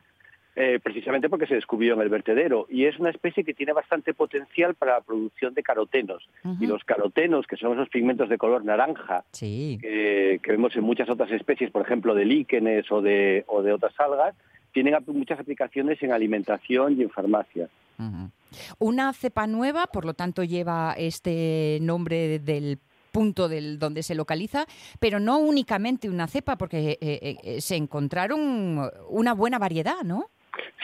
eh, precisamente porque se descubrió en el vertedero. Y es una especie que tiene bastante potencial para la producción de carotenos. Y los carotenos, que son esos pigmentos de color naranja, Sí. que, que vemos en muchas otras especies, por ejemplo, de líquenes o de, o de otras algas, tienen muchas aplicaciones en alimentación y en farmacia. Una cepa nueva, por lo tanto, lleva este nombre del punto del donde se localiza, pero no únicamente una cepa, porque eh, eh, se encontraron una buena variedad, ¿no?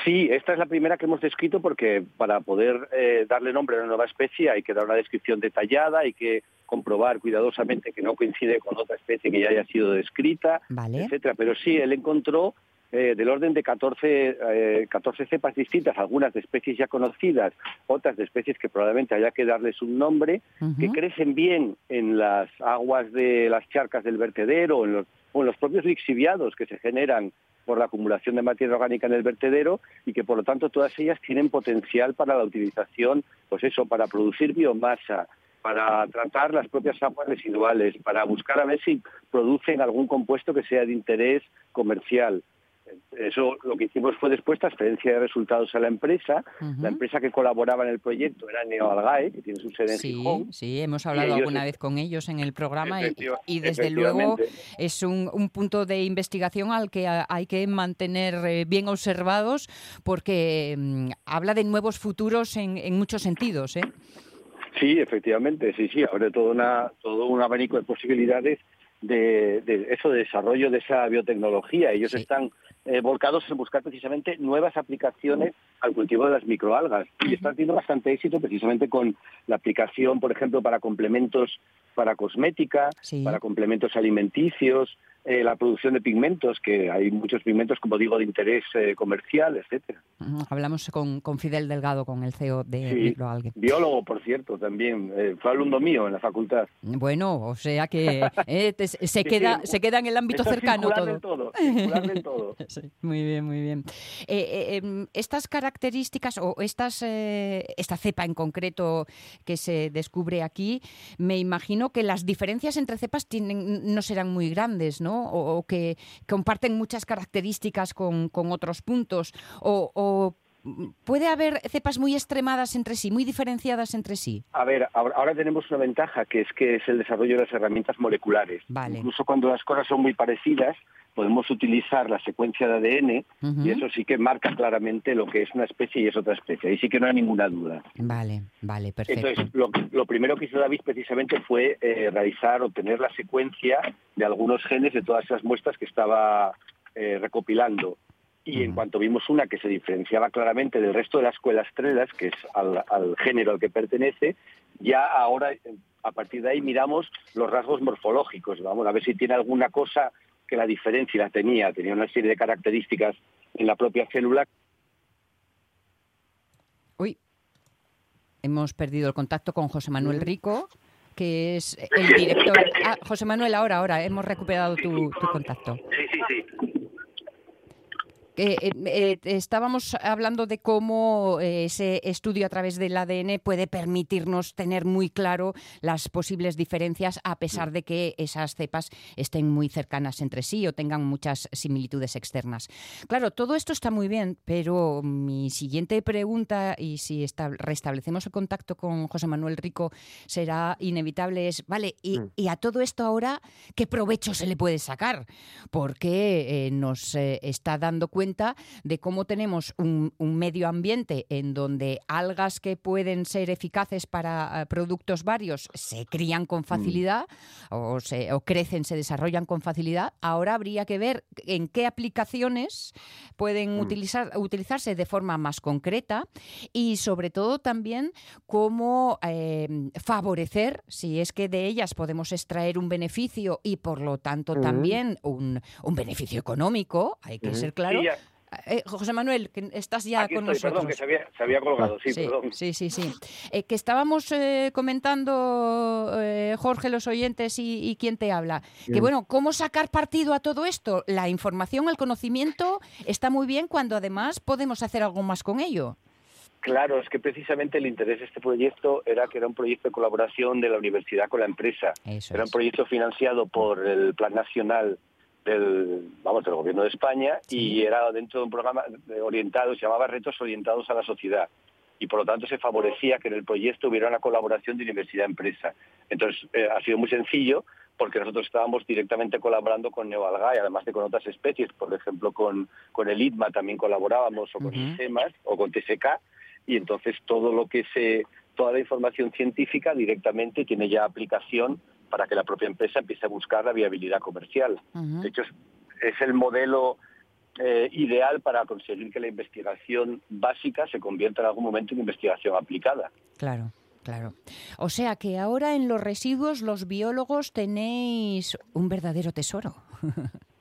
Sí, esta es la primera que hemos descrito porque para poder eh, darle nombre a una nueva especie hay que dar una descripción detallada, hay que comprobar cuidadosamente que no coincide con otra especie que ya haya sido descrita, Vale. etcétera. Pero sí, él encontró eh, del orden de 14, eh, 14 cepas distintas, algunas de especies ya conocidas, otras de especies que probablemente haya que darles un nombre, que crecen bien en las aguas de las charcas del vertedero en los, o en los propios lixiviados que se generan por la acumulación de materia orgánica en el vertedero y que por lo tanto todas ellas tienen potencial para la utilización, pues eso, para producir biomasa, para tratar las propias aguas residuales, para buscar a ver si producen algún compuesto que sea de interés comercial. Eso lo que hicimos fue después transferencia de resultados a la empresa. La empresa que colaboraba en el proyecto era Neoalgae, que tiene su sede en Gijón. sí, hemos hablado alguna es- vez con ellos en el programa y, desde luego es un, un punto de investigación al que ha- hay que mantener eh, bien observados porque mm, habla de nuevos futuros en, en muchos sentidos. ¿eh? Sí, efectivamente, sí, sí, abre todo, una, todo un abanico de posibilidades de, de eso, de desarrollo de esa biotecnología. Ellos Sí. están eh, volcados en buscar precisamente nuevas aplicaciones al cultivo de las microalgas y están teniendo bastante éxito precisamente con la aplicación, por ejemplo, para complementos para cosmética, Sí. para complementos alimenticios, eh, la producción de pigmentos, que hay muchos pigmentos, como digo, de interés eh, comercial, etcétera. Hablamos con, con Fidel Delgado, con el CEO de Sí. Microalgue. Biólogo, por cierto, también. eh, fue alumno mío en la facultad. Bueno, o sea que eh, te- se, Sí, queda, sí. se queda en el ámbito cercano todo. todo. todo. Muy bien, muy bien. Em, estas características o estas, esta cepa en concreto que se descubre aquí, me imagino que las diferencias entre cepas tienen, no serán muy grandes, ¿no? O, o que comparten muchas características con, con otros puntos. O, o, puede haber cepas muy extremadas entre sí, muy diferenciadas entre sí. A ver, ahora, ahora tenemos una ventaja que es que es el desarrollo de las herramientas moleculares. Vale. Incluso cuando las cosas son muy parecidas, podemos utilizar la secuencia de ADN y eso sí que marca claramente lo que es una especie y es otra especie. Ahí sí que no hay ninguna duda. Vale, vale, perfecto. Entonces, lo, lo primero que hizo David precisamente fue eh, realizar, obtener la secuencia de algunos genes de todas esas muestras que estaba eh, recopilando. Y en cuanto vimos una que se diferenciaba claramente del resto de las coelastrelas, que es al, al género al que pertenece, ya ahora, eh, a partir de ahí, miramos los rasgos morfológicos. Vamos a ver si tiene alguna cosa que la diferencia la tenía. Tenía una serie de características en la propia célula Uy, hemos perdido el contacto con José Manuel Rico, que es el director. Ah, José Manuel, ahora, ahora, hemos recuperado tu, tu contacto. Sí, sí, sí. Eh, eh, estábamos hablando de cómo eh, ese estudio a través del ADN puede permitirnos tener muy claro las posibles diferencias a pesar de que esas cepas estén muy cercanas entre sí o tengan muchas similitudes externas. Claro, todo esto está muy bien, pero mi siguiente pregunta, y si esta- restablecemos el contacto con José Manuel Rico, será inevitable, es, vale, y, Mm. y a todo esto ahora, ¿qué provecho se le puede sacar? Porque eh, nos eh, está dando cuenta de cómo tenemos un, un medio ambiente en donde algas que pueden ser eficaces para eh, productos varios se crían con facilidad o, se, o crecen, se desarrollan con facilidad. Ahora habría que ver en qué aplicaciones pueden Mm. utilizar, utilizarse de forma más concreta y sobre todo también cómo eh, favorecer, si es que de ellas podemos extraer un beneficio y por lo tanto Ujú. también un, un beneficio económico, hay que ser claro. Eh, José Manuel, que estás ya Aquí con estoy, nosotros. perdón, que se había, se había colgado, sí, Sí, perdón. sí, sí, sí. Eh, que estábamos eh, comentando, eh, Jorge, los oyentes y, y quién te habla. Que bueno, ¿cómo sacar partido a todo esto? La información, el conocimiento está muy bien cuando además podemos hacer algo más con ello. Claro, es que precisamente el interés de este proyecto era que era un proyecto de colaboración de la universidad con la empresa. Eso Era un proyecto financiado por el Plan Nacional del, vamos, del Gobierno de España y era dentro de un programa orientado, se llamaba Retos Orientados a la Sociedad. Y por lo tanto se favorecía que en el proyecto hubiera una colaboración de universidad-empresa. Entonces eh, ha sido muy sencillo porque nosotros estábamos directamente colaborando con Neoalgae, además de con otras especies, por ejemplo con, con el ITMA también colaborábamos o con Ujú. el CEMAS o con TSK y entonces todo lo que se toda la información científica directamente tiene ya aplicación para que la propia empresa empiece a buscar la viabilidad comercial. De hecho, es, es el modelo eh, ideal para conseguir que la investigación básica se convierta en algún momento en investigación aplicada. Claro, claro. O sea que ahora en los residuos los biólogos tenéis un verdadero tesoro.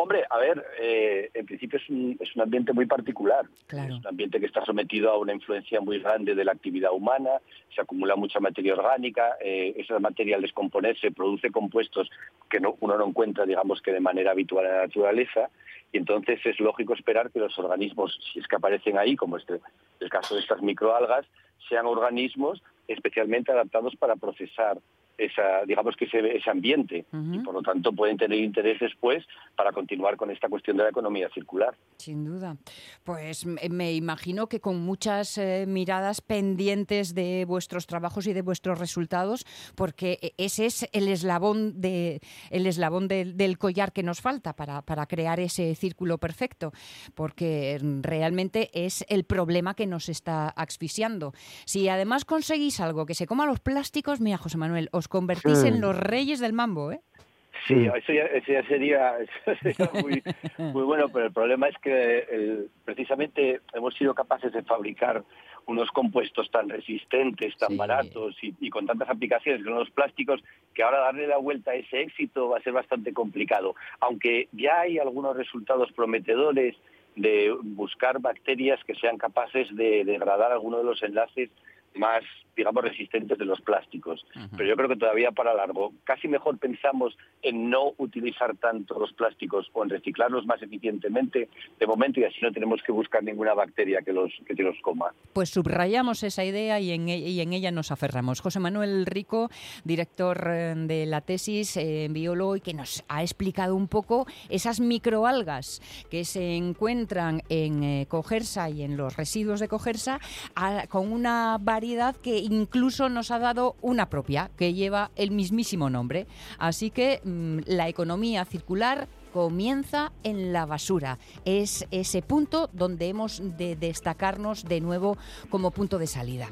Hombre, a ver, eh, en principio es un, es un ambiente muy particular. Claro. Es un ambiente que está sometido a una influencia muy grande de la actividad humana, se acumula mucha materia orgánica, eh, esa materia al descomponerse produce compuestos que no- uno no encuentra, digamos que de manera habitual en la naturaleza, y entonces es lógico esperar que los organismos, si es que aparecen ahí, como este, el caso de estas microalgas, sean organismos especialmente adaptados para procesar esa, digamos que ese, ese ambiente y por lo tanto pueden tener interés después para continuar con esta cuestión de la economía circular. Sin duda. Pues me imagino que con muchas eh, miradas pendientes de vuestros trabajos y de vuestros resultados, porque e, ese es el eslabón de el eslabón del, del collar que nos falta para, para crear ese círculo perfecto, porque realmente es el problema que nos está asfixiando. Si además conseguís algo que se coma los plásticos, mira, José Manuel, os convertís en los reyes del mambo, ¿eh? Sí, eso ya, eso ya sería, eso sería muy, muy, bueno, pero el problema es que el, precisamente hemos sido capaces de fabricar unos compuestos tan resistentes, tan Sí. baratos y, y con tantas aplicaciones con los plásticos que ahora darle la vuelta a ese éxito va a ser bastante complicado. Aunque ya hay algunos resultados prometedores de buscar bacterias que sean capaces de degradar algunos de los enlaces más, digamos, resistentes de los plásticos. Pero yo creo que todavía para largo. Casi mejor pensamos en no utilizar tanto los plásticos o en reciclarlos más eficientemente de momento y así no tenemos que buscar ninguna bacteria que los que los coma. Pues subrayamos esa idea y en, e- y en ella nos aferramos. José Manuel Rico, director eh, de la tesis eh, biólogo y que nos ha explicado un poco esas microalgas que se encuentran en eh, Cogersa y en los residuos de Cogersa a- con una variedad que incluso nos ha dado una propia que lleva el mismísimo nombre. Así que mm, la economía circular comienza en la basura. Es ese punto donde hemos de destacarnos de nuevo como punto de salida.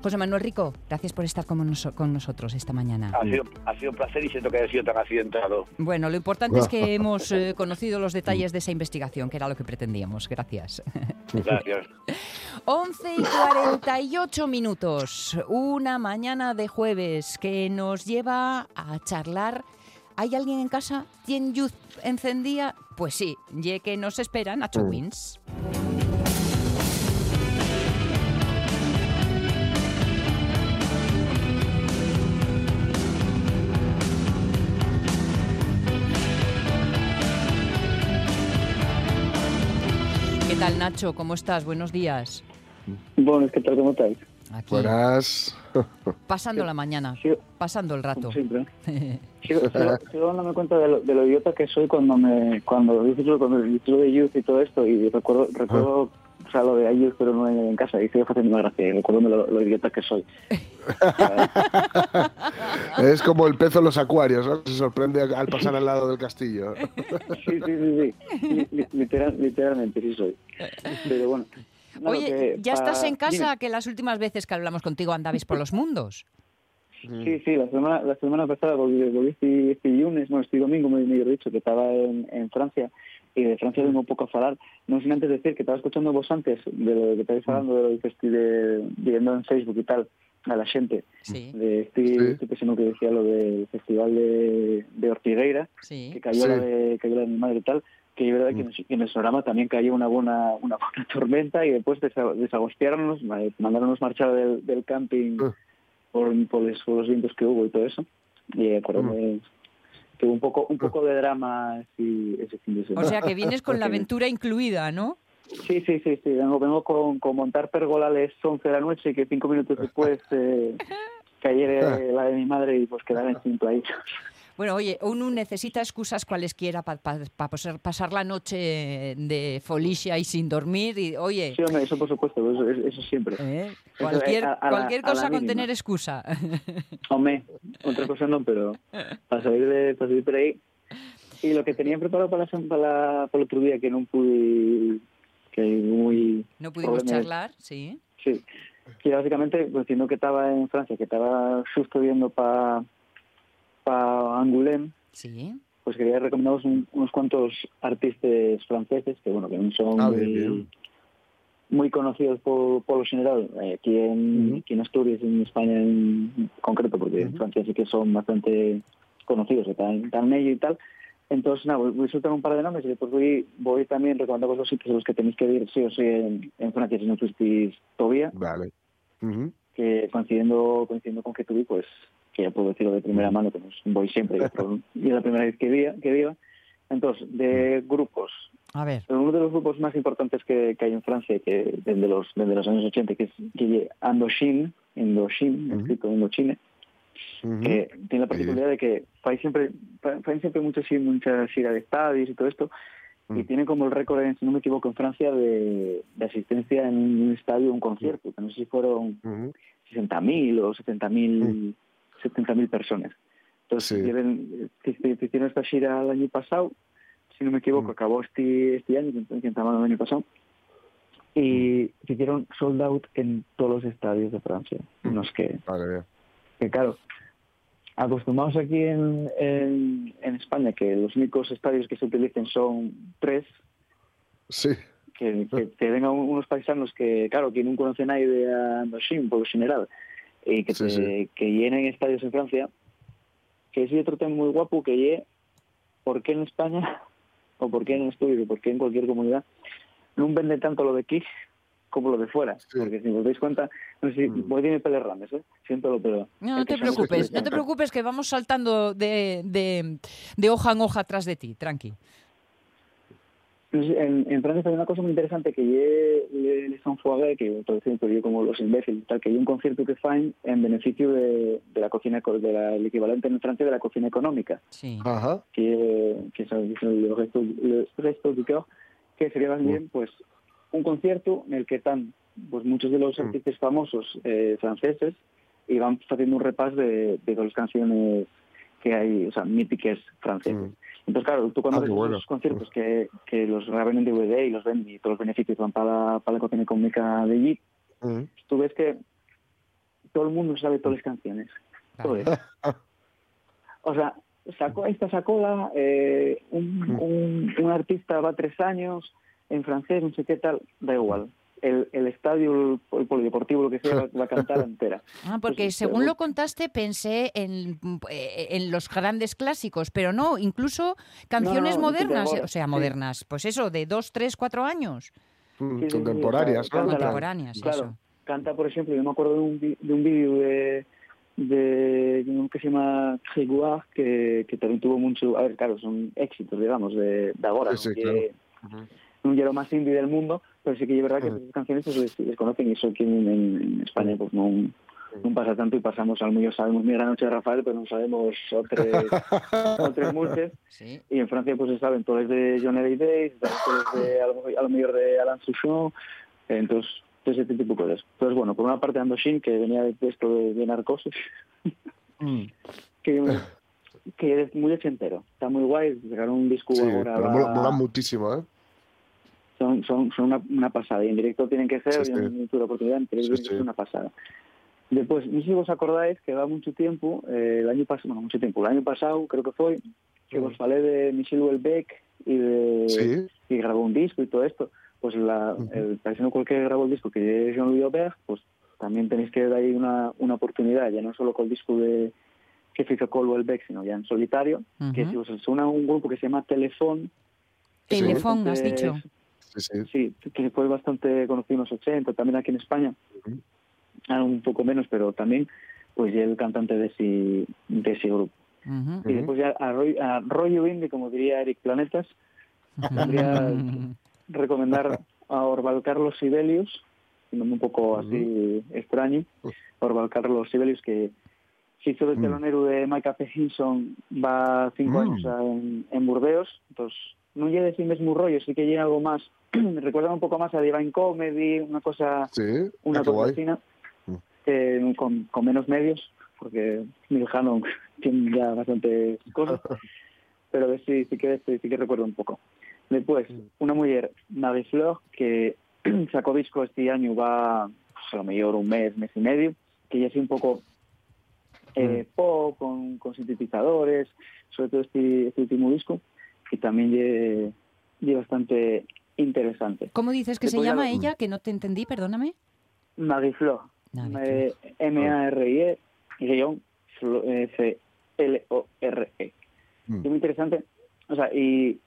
José Manuel Rico, gracias por estar con, noso- con nosotros esta mañana. Ha sido, ha sido un placer y siento que haya sido tan accidentado. Bueno, lo importante es que hemos eh, conocido los detalles de esa investigación, que era lo que pretendíamos. Gracias. Gracias. 11 y 48 minutos, una mañana de jueves que nos lleva a charlar. ¿Hay alguien en casa? ¿Tiene luz encendida? Pues sí, ya que nos esperan a Wins. Tal, Nacho? ¿Cómo estás? Buenos días. Buenas, ¿qué tal? ¿Cómo estáis? Aquí, Buenas. pasando la mañana, Sí, pasando el rato. siempre. Sigo, sigo- sigo dándome cuenta de lo, de lo idiota que soy cuando me cuando dices lo, cuando lo de youth y todo esto y recuerdo recuerdo o sea, lo de youth pero no en, en casa y sigue haciendo una gracia recuerdo lo, lo idiota que soy. Es como el pez en los acuarios, ¿no? Se sorprende al pasar al lado del castillo. Sí, sí, sí, sí. Li- li- literal- literalmente sí soy. Pero bueno. nada, Oye, ¿ya pa- estás en casa dime. que las últimas veces que hablamos contigo andabais por los mundos? Sí, sí, la semana, la semana pasada volví, volví este, este lunes, no, este domingo, me mejor dicho, que estaba en, en Francia y de Francia vengo un poco a falar. No sin antes decir que estaba escuchando vos antes de lo que estáis hablando, de lo que estoy de, viendo en Facebook y tal, a la gente, Sí, de este, Sí. este persona que decía lo del festival de, de Ortigueira, sí. que cayó Sí. la de cayó la de mi madre y tal, que es verdad que en el- que en el programa también cayó una buena una buena tormenta y después desa- desagostiáramos, eh, mandaronnos marchar del, del camping Ah. por, por, los, por los vientos que hubo y todo eso. Y acuérdame que hubo un poco un poco de drama ese, ese fin de O sea que vienes con la aventura incluida, ¿no? Sí, sí, sí, sí. Vengo, vengo con, con montar pergolales 11 de la noche y que cinco minutos después eh, cayera la de mi madre y pues quedar sin play. Bueno, oye, uno necesita excusas cualesquiera para pasar la noche de folicia y sin dormir. Y, oye, Sí, hombre, eso por supuesto, eso, eso- eso siempre. ¿eh? Eso, cualquier, a- a la- cualquier a la cosa con mínima. tener excusa. Hombre, otra cosa no, pero para salir, de, para salir por ahí. Y lo que tenía preparado para, la, para, la- para el otro día, que no pude, que muy... No pudimos problemas. charlar, sí. Sí, que básicamente, pues, siendo que estaba en Francia, que estaba justo viendo para pa Angoulême, Sí. pues quería recomendaros un- unos cuantos artistas franceses, que bueno, que no son Ah, muy, bien, bien. muy conocidos por, por lo general, eh, aquí, en, Ujú. aquí en Asturias, en España en concreto, porque en Francia sí que son bastante conocidos, están, están en ello y tal. Entonces, nada, voy, a soltar un par de nombres y después voy, voy también recomendando los sitios a los que tenéis que ir sí o sí en, en Francia si no fuisteis todavía, Vale. Ujú. que coincidiendo, coincidiendo con que tuve, pues que ya puedo decirlo de primera mano, que voy siempre, y es la primera vez que, vía, que viva. Entonces, de grupos, A ver. uno de los grupos más importantes que, que hay en Francia, que desde los, desde los años 80, que es que Andoshin, Indochine, escrito Indochine, que tiene la particularidad de que fai siempre, fai siempre mucho, sí, mucha gira de estadios y todo esto, y tiene como el récord, si no me equivoco, en Francia de, de asistencia en un estadio, un concierto, que no sé si fueron 60.000 o 70.000 70.000 personas. Entonces, tienen- eh, hicieron esta gira el año pasado, si no me equivoco, acabó este, este año, que estaba el año pasado, y hicieron sold out en todos los estadios de Francia. No es que, que claro, acostumbrados aquí en, en, en España que los únicos estadios que se utilicen son tres, Sí. que, que, que vengan unos paisanos que, claro, que no conocen nadie de Andoshin, por lo general, y que, Sí, te- sí. que llenen estadios en Francia, que es otro tema muy guapo que lle, ¿por qué en España, o por qué en estudio, por qué en cualquier comunidad, no vende tanto lo de aquí como lo de fuera? Porque si os dais cuenta, no sé si Mm. voy a decir rames, ¿eh? Siento lo pero No, no te preocupes, no te preocupes que vamos saltando de, de, de hoja en hoja atrás de ti, tranqui. En, en Francia hay una cosa muy interesante que lle le, le San Foguet, que traducido yo como los imbéciles, tal, que hay un concierto que faen en beneficio de, de la cocina, eco- de la, el equivalente en Francia de la cocina económica, Sí. Ajá. que, que es el, el resto, el resto du cœur, que sería más bien pues un concierto en el que están pues muchos de los artistas famosos eh, franceses y van haciendo un repas de, de las canciones que hay, o sea, míticas francesas. Entonces, claro, tú cuando Ah, ves qué bueno. esos conciertos que, que los graban en DVD y los ven y todos los beneficios van para la, para la cocina económica de allí, tú ves que todo el mundo sabe todas las canciones. Todas. O sea, sacó esta sacó eh, un, un, un artista va tres años en francés, no sé qué tal, da igual. El, el estadio, el, el polideportivo, lo que sea, va, va a cantar entera. Ah, porque Pues, según pero- lo contaste pensé en, eh, en los grandes clásicos, pero no, incluso canciones no, modernas, ahora, o sea, sí. modernas, pues eso, de dos, tres, cuatro años. Mm, Sí, sí, sí, Contemporáneas, claro, ¿no? Contemporáneas, claro, eso. canta, por ejemplo, yo me acuerdo de un, de un vídeo de, de uno que se llama Grégoire, que, que también tuvo mucho, a ver, claro, son éxitos, digamos, de, de ahora, Sí, ¿no? sí, que, no es lo más indie del mundo, pero sí que es verdad que esas canciones pues, les, les conocen y eso aquí en, en España pues no, no pasa tanto y pasamos al mío sabemos Mira la noche de Rafael, pero no sabemos otros otros muchos Sí. y en Francia pues se saben todos de John Ellie Days, todos de, a, lo, mejor de Alan Souchon, entonces todo ese tipo de cosas. Entonces bueno, por una parte Andoshin, que venía de esto de, de narcosis, que, que es muy ochentero, está muy guay, sacaron un disco Sí, ahora pero va- mola, mola muchísimo, ¿eh? Son, son, son una, una pasada. Y en directo tienen que ser, Sí, sí. no tuve la oportunidad, en directo Sí, que ser una pasada. Después, no sé si vos acordáis que va mucho tiempo, eh, el año pasado, bueno, mucho tiempo, el año pasado creo que fue, que vos falé de Michel Houellebecq y de Sí. y grabó un disco y todo esto. Pues la, el paisano cualquier grabó el disco que es Jean-Louis Aubert, pues también tenéis que dar ahí una, una oportunidad, ya no solo con el disco de que hizo Cole Houellebecq, sino ya en solitario, que Ujú. si os suena un grupo que se llama Telefón, Telefón, has dicho. Sí, sí. Sí, que fue bastante conocido en los 80, también aquí en España. Ah, un poco menos, pero también, pues ya el cantante de ese, de ese grupo. Y después ya a Roy, a Roy como diría Eric Planetas, podría recomendar a Orval Carlos Sibelius, un poco así extraño, Orval Carlos Sibelius, que se hizo de Mm. telonero de Mike Hutchinson va cinco Mm. años en, en Burdeos, entonces no llega ese mismo rollo, sí que llega algo más, recuerda un poco más a Divine Comedy, una cosa, Sí, una ah, ¿no? Mm. Eh, con, con menos medios, porque Neil Hannon tiene ya bastantes cosas, pero sí, sí que sí, sí que recuerdo un poco. Después, Mm. una mujer, Marie Fleur, que sacó disco este año, va pues, a lo mejor un mes, mes y medio, que ya es un poco eh, Mm. pop, con, con sintetizadores, sobre todo este, este último disco, que también es bastante interesante. ¿Cómo dices que se llama ella? Que no te entendí, perdóname. Marie Fleur, Marie M-A-R-I-E, guion, Flo- C-L-O-R-E. Es muy interesante. O sea, y,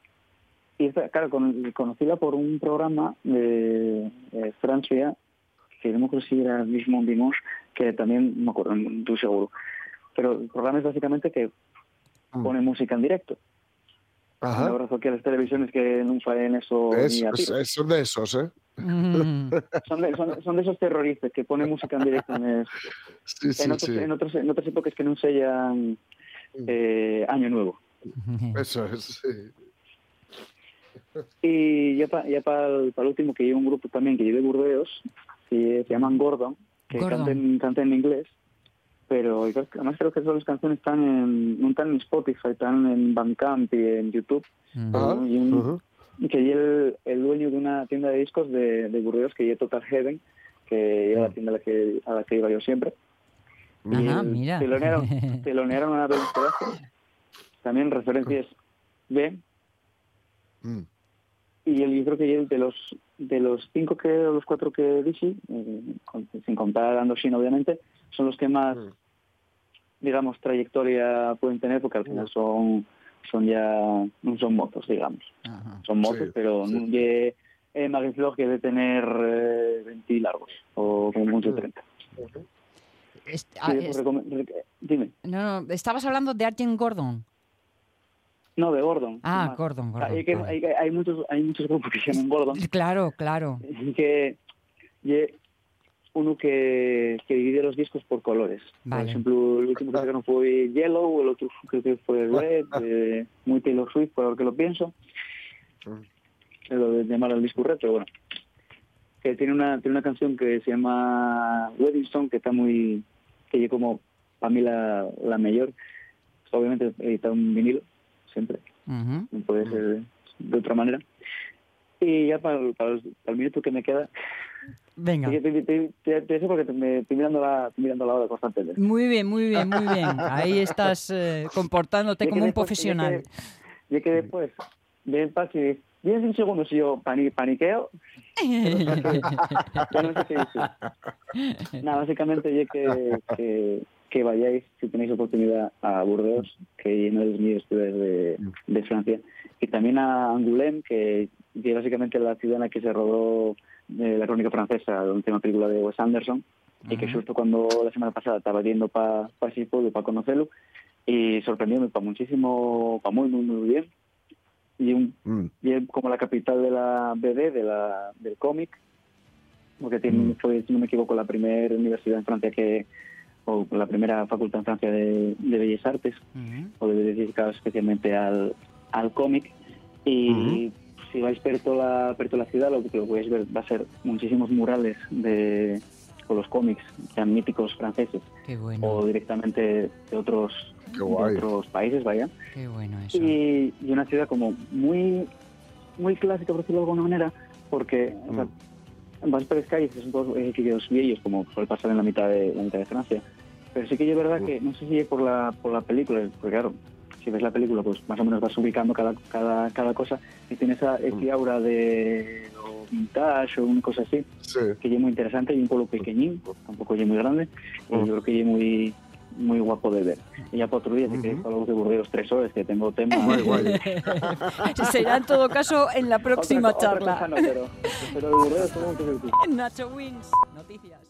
y claro, con, conocida por un programa de Francia, que no me acuerdo si era mismo Dimanche, que también, no me acuerdo, estoy seguro. Pero el programa es básicamente que Mm. pone música en directo. Ajá. Un abrazo aquí a las televisiones que no faen eso Es- ni a es- tiros. es- son de esos, ¿eh? Mm. Son de, son, son de esos terroristas que ponen música en directo en, Sí, sí, en, otros, sí. en, otros, en otras épocas que no sellan eh, Año Nuevo. Eso es, sí. Y ya para ya pa el, pa el último, que lleva un grupo también que lleva de Burdeos, que se llaman Gordon, que Gordon. cantan, cantan en inglés, pero yo creo que- además creo que todas las canciones están en, no están en Spotify, están en Bandcamp y en YouTube. Y un- que el, el dueño de una tienda de discos de, de Burdeos, que lleva Total Heaven, que era la tienda a la que, a la que iba yo siempre. Y Ajá, mira. Telonearon, telonearon a Sebastián. También referencias B. Mm. Y el, yo creo que el de los de los cinco que o los cuatro que dije, eh, con- sin contar a Andoshin obviamente, son los que más, Mm. Digamos, trayectoria pueden tener, porque al final son son ya no son motos, digamos. Ajá. Son motos, Sí, pero sí. no lle- eh, que debe tener eh, 20 largos, o como mucho 30. Es- Sí, ah, es- dime. no, no, estabas hablando de Arjen Gordon. No, de Gordon. Ah, más. Gordon, Gordon. Hay, que- vale. hay, hay muchos hay muchos grupos que se llaman Gordon. Claro, claro. que lle- uno que, que divide los discos por colores. Vale. Por ejemplo, el último que sacaron fue Yellow, el otro creo que fue Red, eh, muy Taylor Swift, por lo que lo pienso. Es lo de llamar al disco Red, pero bueno. Que tiene una, tiene una canción que se llama Wedding Song, que está muy... que yo como, para mí la, la mejor. Obviamente edita un vinilo, siempre no puede ser de otra manera. Y ya para, el- para, el, para el minuto que me queda, Venga. te, te, te, te- porque me estoy mirando la, estoy mirando la hora constantemente. Muy bien, muy bien, muy bien. Ahí estás eh, comportándote que como un después- profesional. Ya que, que después, de paz y 10 segundos y yo pani, paniqueo, ya no sé qué decir. Nada, básicamente ya que, que, que vayáis, si tenéis oportunidad, a Burdeos, que es una de de, de Francia, y también a Angoulême, que es básicamente la ciudad en la que se rodó eh, la crónica francesa, la última película de Wes Anderson, y que justo cuando la semana pasada estaba yendo para pa ese pueblo para conocerlo, y sorprendióme para muchísimo, para muy, muy, muy bien. Y, un, Mm. y es como la capital de la BD, de la, del cómic, porque tiene, Mm. fue, si no me equivoco, la primera universidad en Francia que, o la primera facultad en Francia de, de Bellas Artes, Ujú. o de dedicada especialmente al, al cómic. Y si vais per toda la, per toda la ciudad, lo que lo podéis ver va a ser muchísimos murales de con los cómics tan míticos franceses Qué bueno, o directamente de otros, de otros países, vaya. qué bueno eso. Y, y una ciudad como muy muy clásica, por decirlo de alguna manera, porque o sea, vas por las calles, que son todos edificios viejos, como suele pasar en la mitad de, la mitad de Francia. Pero sí que es verdad que, no sé si es por la, por la película, porque claro, si ves la película, pues más o menos vas ubicando cada, cada, cada cosa y tiene esa, ese aura de lo vintage o una cosa así, Sí. que es muy interesante y un pueblo pequeñín, tampoco es muy grande, y yo creo que es muy muy guapo de ver. Y ya para otro día, si queréis para los de Burdeos tres horas, que tengo tema... Guay, guay. Será en todo caso en la próxima Otra- otra charla. cosa no, pero, pero de Burdeos. Nacho Wins, noticias.